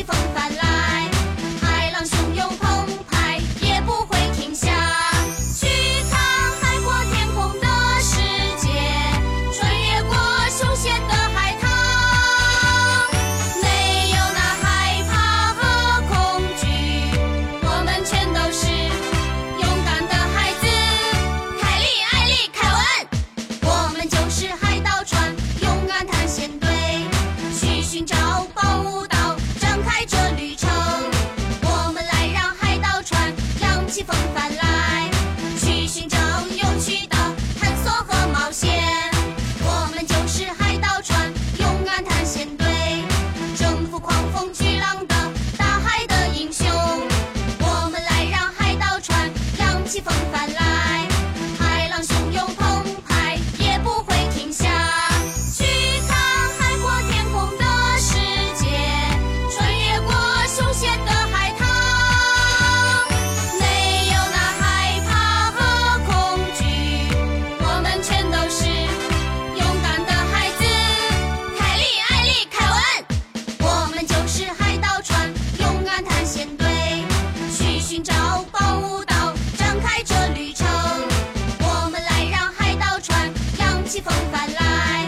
起风帆来，海浪汹涌澎湃，也不会停下。去趟海阔天空的世界，穿越过凶险的海滩，没有那害怕和恐惧，我们全都是勇敢的孩子。凯莉、艾丽、凯文，我们就是海盗船，勇敢探险队，去寻找宝喜风帆来。